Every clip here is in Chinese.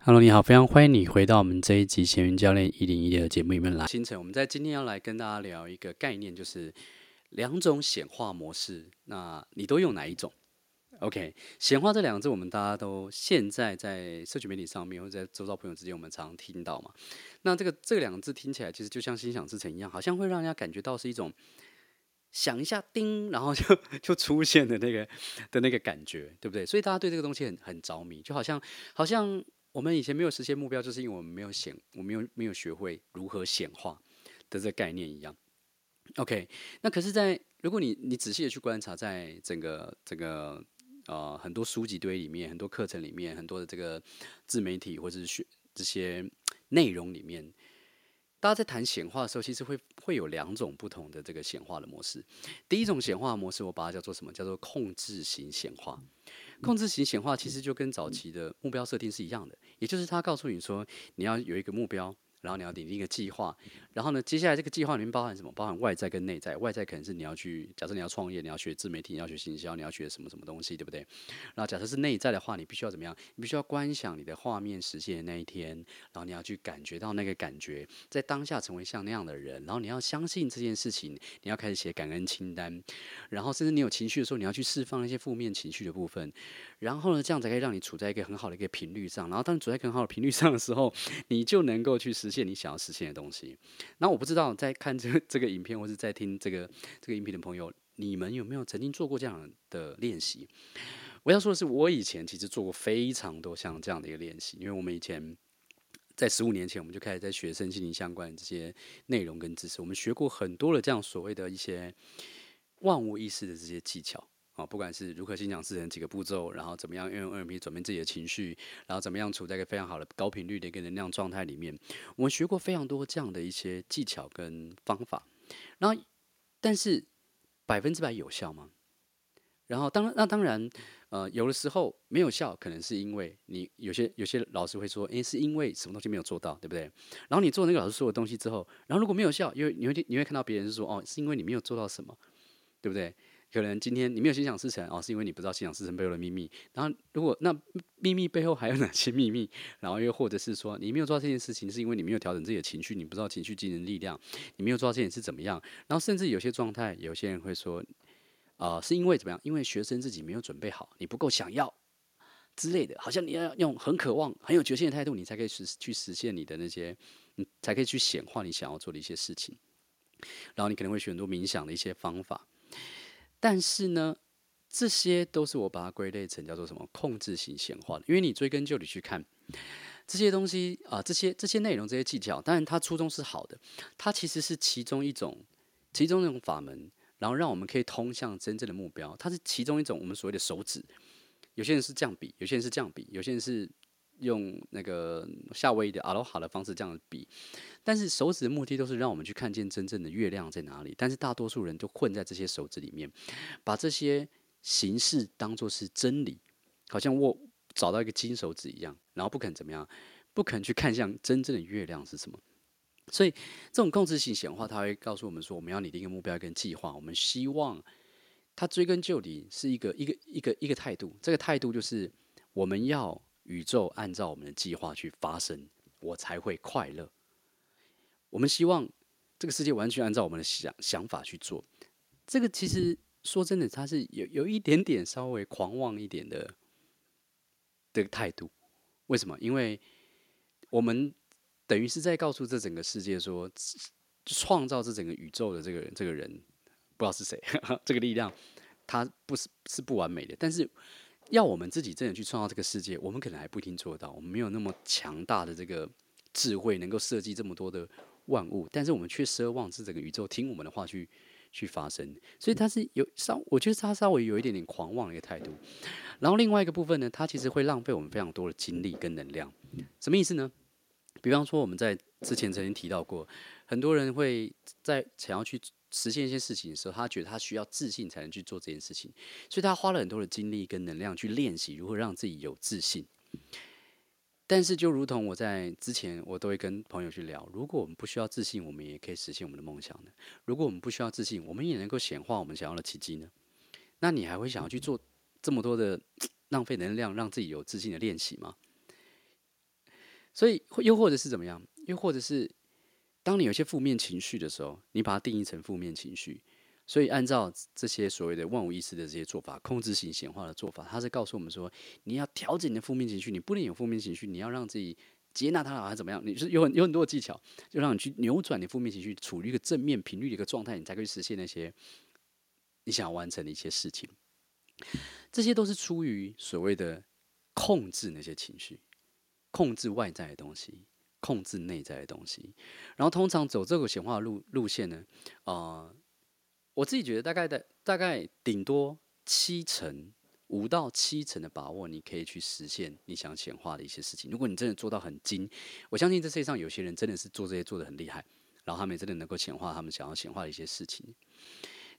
Hello，你好，非常欢迎你回到我们这一集闲云教练一零一的节目里面来。清晨，我们在今天要来跟大家聊一个概念，就是两种显化模式。那你都用哪一种？OK，显化这两个字，我们大家都现在在社群媒体上面，或者在周遭朋友之间，我们常常听到嘛。那这个这两个字听起来，其实就像心想事成一样，好像会让人家感觉到是一种想一下叮，然后就就出现的那个的那个感觉，对不对？所以大家对这个东西很很着迷，就好像好像。我们以前没有实现目标，就是因为我们没有显，我没有没有学会如何显化的这个概念一样。OK，那可是在，如果你你仔细的去观察，在整个整个呃很多书籍堆里面，很多课程里面，很多的这个自媒体或者是学这些内容里面，大家在谈显化的时候，其实会会有两种不同的这个显化的模式。第一种显化模式，我把它叫做什么？叫做控制型显化。控制型显化其实就跟早期的目标设定是一样的，也就是他告诉你说，你要有一个目标。然后你要拟定一个计划，然后呢，接下来这个计划里面包含什么？包含外在跟内在。外在可能是你要去，假设你要创业，你要学自媒体，你要学行销，你要学什么什么东西，对不对？然后假设是内在的话，你必须要怎么样？你必须要观想你的画面实现的那一天，然后你要去感觉到那个感觉，在当下成为像那样的人，然后你要相信这件事情，你要开始写感恩清单，然后甚至你有情绪的时候，你要去释放一些负面情绪的部分，然后呢，这样才可以让你处在一个很好的一个频率上，然后当你处在很好的频率上的时候，你就能够去实实现你想要实现的东西。那我不知道在看这 这个影片，或是在听这个这个音频的朋友，你们有没有曾经做过这样的练习？我要说的是，我以前其实做过非常多像这样的一个练习，因为我们以前在十五年前，我们就开始在学身心灵相关的这些内容跟知识，我们学过很多的这样所谓的一些万无一失的这些技巧。啊，不管是如何心想事成几个步骤，然后怎么样运用 NLP 转变自己的情绪，然后怎么样处在一个非常好的高频率的一个能量状态里面，我们学过非常多这样的一些技巧跟方法。然后，但是百分之百有效吗？然后当，那当然，呃，有的时候没有效，可能是因为你有些有些老师会说，诶，是因为什么东西没有做到，对不对？然后你做那个老师说的东西之后，然后如果没有效，因为你会你会看到别人是说，哦，是因为你没有做到什么，对不对？可能今天你没有心想事成哦，是因为你不知道心想事成背后的秘密。然后，如果那秘密背后还有哪些秘密？然后又或者是说，你没有做到这件事情，是因为你没有调整自己的情绪，你不知道情绪机能力量，你没有做到这件事怎么样？然后，甚至有些状态，有些人会说，啊、是因为怎么样？因为学生自己没有准备好，你不够想要之类的，好像你要用很渴望、很有决心的态度，你才可以实去实现你的那些，你才可以去显化你想要做的一些事情。然后，你可能会选择冥想的一些方法。但是呢，这些都是我把它归类成叫做什么控制型显化的，因为你追根究底去看这些东西啊、这些这些内容、这些技巧，当然它初衷是好的，它其实是其中一种，其中一种法门，然后让我们可以通向真正的目标。它是其中一种我们所谓的手指，有些人是这样比，有些人是这样比，有些人是。用那个夏威夷的阿罗哈的方式这样比，但是手指的目的都是让我们去看见真正的月亮在哪里。但是大多数人都混在这些手指里面，把这些形式当作是真理，好像我找到一个金手指一样，然后不肯怎么样，不肯去看向真正的月亮是什么。所以这种控制性显化，它会告诉我们说，我们要拟定一个目标跟计划，我们希望它追根究底是一个一个一个一个态度。这个态度就是我们要。宇宙按照我们的计划去发生，我才会快乐。我们希望这个世界完全按照我们的想想法去做。这个其实说真的，它是有有一点点稍微狂妄一点的的态度。为什么？因为我们等于是在告诉这整个世界说，创造这整个宇宙的这个人，这个人不知道是谁，这个力量，它不是是不完美的，但是。要我们自己真的去创造这个世界，我们可能还不一定做到。我们没有那么强大的这个智慧，能够设计这么多的万物，但是我们却奢望是整个宇宙听我们的话去去发生。所以它是有稍，我觉得它稍微有一点点狂妄的一个态度。然后另外一个部分呢，它其实会浪费我们非常多的精力跟能量。什么意思呢？比方说我们在之前曾经提到过，很多人会在想要去。实现一些事情的时候，他觉得他需要自信才能去做这件事情，所以他花了很多的精力跟能量去练习如何让自己有自信。但是，就如同我在之前，我都会跟朋友去聊：如果我们不需要自信，我们也可以实现我们的梦想呢？如果我们不需要自信，我们也能够显化我们想要的奇迹呢？那你还会想要去做这么多的 浪费能量让自己有自信的练习吗？所以又或者是怎么样？又或者是当你有些负面情绪的时候，你把它定义成负面情绪。所以按照这些所谓的万无一失的这些做法，控制型显化的做法，它是告诉我们说，你要调整你的负面情绪，你不能有负面情绪，你要让自己接纳它，还是怎么样？你是有很有很多的技巧，就让你去扭转你负面情绪，处于一个正面频率的一个状态，你才可以实现那些你想要完成的一些事情。这些都是出于所谓的控制那些情绪，控制外在的东西，控制内在的东西。然后通常走这个显化路路线呢，啊、我自己觉得大概的大概顶多七成五到七成的把握，你可以去实现你想显化的一些事情。如果你真的做到很精，我相信这世界上有些人真的是做这些做得很厉害，然后他们也真的能够显化他们想要显化的一些事情。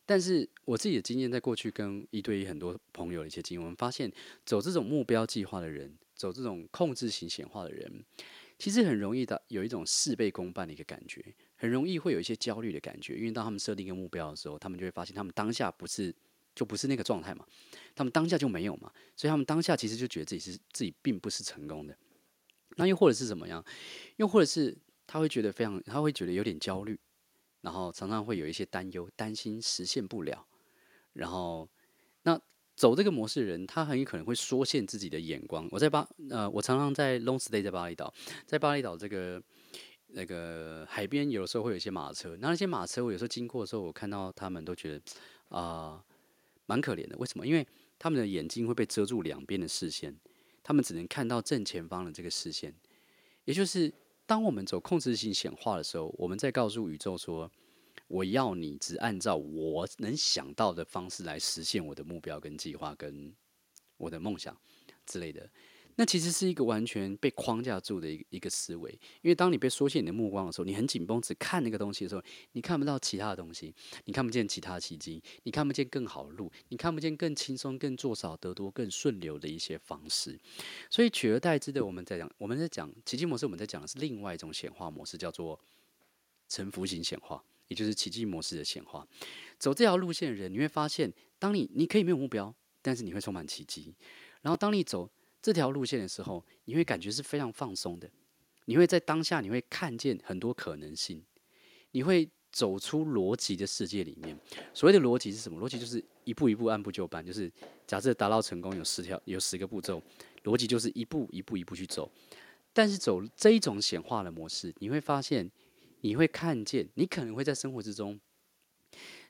但是我自己的经验，在过去跟一对一很多朋友的一些经验，我们发现走这种目标计划的人，走这种控制型显化的人，其实很容易的有一种事倍功半的一个感觉。很容易会有一些焦虑的感觉，因为当他们设定一个目标的时候，他们就会发现他们当下不是就不是那个状态嘛，他们当下就没有嘛，所以他们当下其实就觉得自己是自己并不是成功的。那又或者是怎么样？又或者是他会觉得非常，他会觉得有点焦虑，然后常常会有一些担忧，担心实现不了。然后走这个模式的人，他很有可能会缩限自己的眼光。我在巴呃，我常常在 long stay 在巴厘岛，在巴厘岛这个。那个海边有的时候会有一些马车，那那些马车我有时候经过的时候，我看到他们都觉得啊，蛮、可怜的。为什么？因为他们的眼睛会被遮住两边的视线，他们只能看到正前方的这个视线。也就是当我们走控制性显化的时候，我们在告诉宇宙说：“我要你只按照我能想到的方式来实现我的目标、跟计划、跟我的梦想之类的。”那其实是一个完全被框架住的一一个思维，因为当你被缩限你的目光的时候，你很紧绷，只看那个东西的时候，你看不到其他的东西，你看不见其他奇迹，你看不见更好的路，你看不见更轻松、更做少得多、更顺流的一些方式。所以取而代之的，我们在讲，我们在讲奇迹模式，我们在讲的是另外一种显化模式，叫做沉浮型显化，也就是奇迹模式的显化。走这条路线的人，你会发现，当你你可以没有目标，但是你会充满奇迹。然后当你走。这条路线的时候，你会感觉是非常放松的。你会在当下，你会看见很多可能性。你会走出逻辑的世界里面。所谓的逻辑是什么？逻辑就是一步一步按部就班。就是假设达到成功有十条，有十个步骤，逻辑就是一步一步一步去走。但是走这一种显化的模式，你会发现，你会看见，你可能会在生活之中，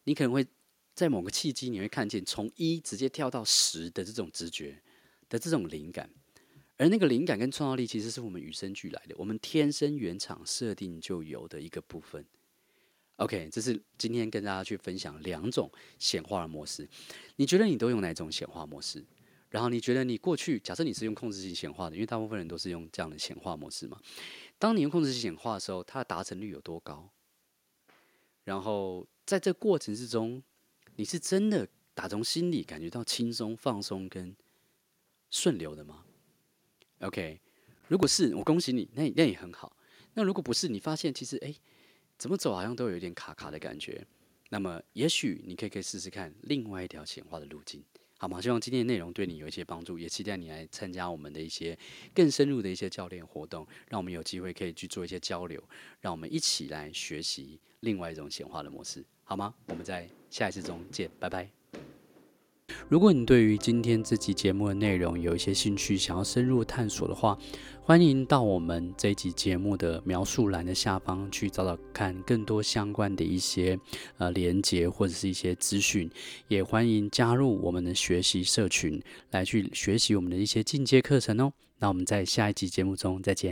你可能会在某个契机，你会看见从一直接跳到十的这种直觉。的这种灵感，而那个灵感跟创造力，其实是我们与生俱来的，我们天生原厂设定就有的一个部分。OK，这是今天跟大家去分享两种显化的模式。你觉得你都用哪种显化模式？然后你觉得你过去，假设你是用控制性显化的，因为大部分人都是用这样的显化模式嘛。当你用控制器显化的时候，它的达成率有多高？然后在这过程之中，你是真的打从心里感觉到轻松、放松跟顺流的吗？OK，如果是，我恭喜你，那那也很好。那如果不是，你发现其实哎，怎么走好像都有一点卡卡的感觉，那么也许你可以可以试试看另外一条显化的路径，好吗？希望今天的内容对你有一些帮助，也期待你来参加我们的一些更深入的一些教练活动，让我们有机会可以去做一些交流，让我们一起来学习另外一种显化的模式，好吗？我们在下一次中见，拜拜。如果你对于今天这集节目的内容有一些兴趣，想要深入探索的话，欢迎到我们这一集节目的描述栏的下方去找找看更多相关的一些呃连接或者是一些资讯，也欢迎加入我们的学习社群来去学习我们的一些进阶课程哦。那我们在下一集节目中再见。